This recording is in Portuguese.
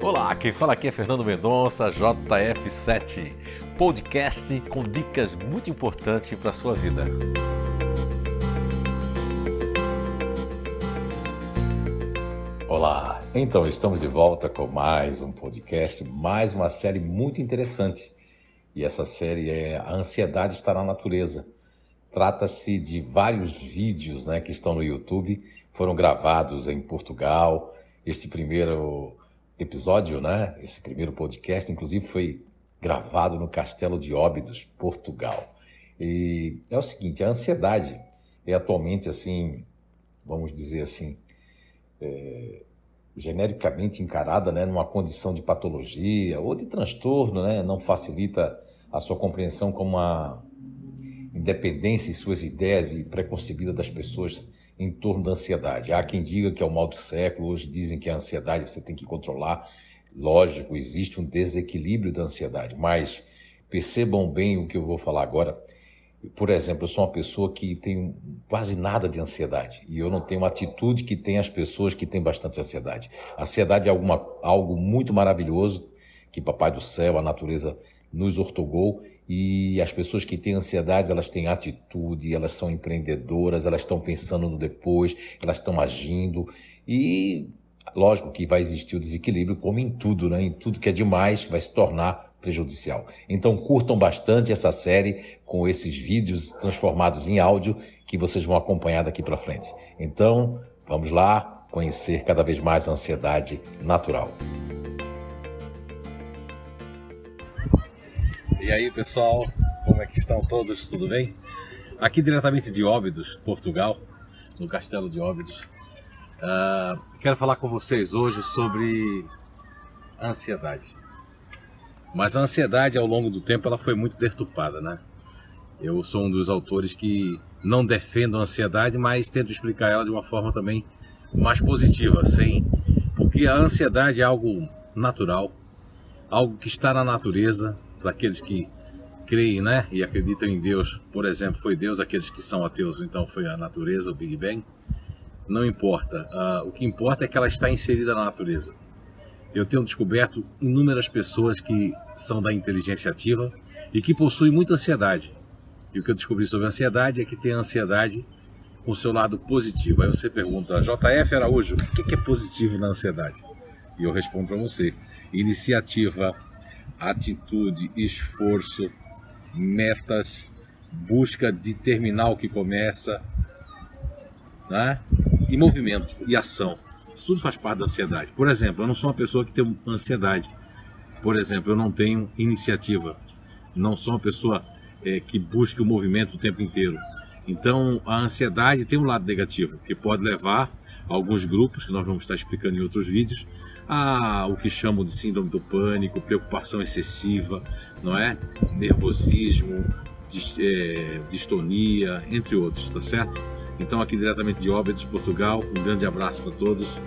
Olá, quem fala aqui é Fernando Mendonça, JF7, podcast com dicas muito importantes para a sua vida. Olá, então estamos de volta com mais um podcast, mais uma série muito interessante. E essa série é A Ansiedade está na Natureza. Trata-se de vários vídeos né, que estão no YouTube, foram gravados em Portugal. Este primeiro episódio, né, esse primeiro podcast, inclusive foi gravado no Castelo de Óbidos, Portugal. E é o seguinte, a ansiedade é atualmente assim, vamos dizer assim, é, genericamente encarada né, numa condição de patologia ou de transtorno, né, não facilita a sua compreensão como uma independência em suas ideias e preconcebida das pessoas em torno da ansiedade. Há quem diga que é o mal do século, hoje dizem que a ansiedade você tem que controlar. Lógico, existe um desequilíbrio da ansiedade, mas percebam bem o que eu vou falar agora. Por exemplo, eu sou uma pessoa que tem quase nada de ansiedade e eu não tenho uma atitude que tem as pessoas que têm bastante ansiedade. A ansiedade é alguma, algo muito maravilhoso que Papai do Céu, a natureza nos ortogou e as pessoas que têm ansiedade, elas têm atitude, elas são empreendedoras, elas estão pensando no depois, elas estão agindo e lógico que vai existir o desequilíbrio como em tudo, né? Em tudo que é demais vai se tornar prejudicial. Então curtam bastante essa série com esses vídeos transformados em áudio que vocês vão acompanhar daqui para frente. Então, vamos lá conhecer cada vez mais a ansiedade natural. E aí, pessoal, como é que estão todos? Tudo bem? Aqui diretamente de Óbidos, Portugal, no Castelo de Óbidos. Uh, quero falar com vocês hoje sobre a ansiedade. Mas a ansiedade, ao longo do tempo, ela foi muito deturpada, né? Eu sou um dos autores que não defendo a ansiedade, mas tento explicar ela de uma forma também mais positiva, sem, porque a ansiedade é algo natural, algo que está na natureza para aqueles que creem, né, e acreditam em Deus. Por exemplo, foi Deus aqueles que são ateus, então foi a natureza, o Big Bang. Não importa. Uh, o que importa é que ela está inserida na natureza eu tenho descoberto inúmeras pessoas que são da inteligência ativa e que possuem muita ansiedade. E o que eu descobri sobre a ansiedade é que tem ansiedade com seu lado positivo. Aí você pergunta, JF Araújo, o que é positivo na ansiedade? E eu respondo para você: iniciativa, atitude, esforço, metas, busca de terminar o que começa, né? e movimento e ação. Isso tudo faz parte da ansiedade. Por exemplo, eu não sou uma pessoa que tem ansiedade. Por exemplo, eu não tenho iniciativa. Não sou uma pessoa é, que busca o movimento o tempo inteiro. Então, a ansiedade tem um lado negativo, que pode levar alguns grupos, que nós vamos estar explicando em outros vídeos, a o que chamam de síndrome do pânico, preocupação excessiva, não é? Nervosismo, é, distonia, entre outros, tá certo? Então, aqui diretamente de Óbidos, Portugal, um grande abraço para todos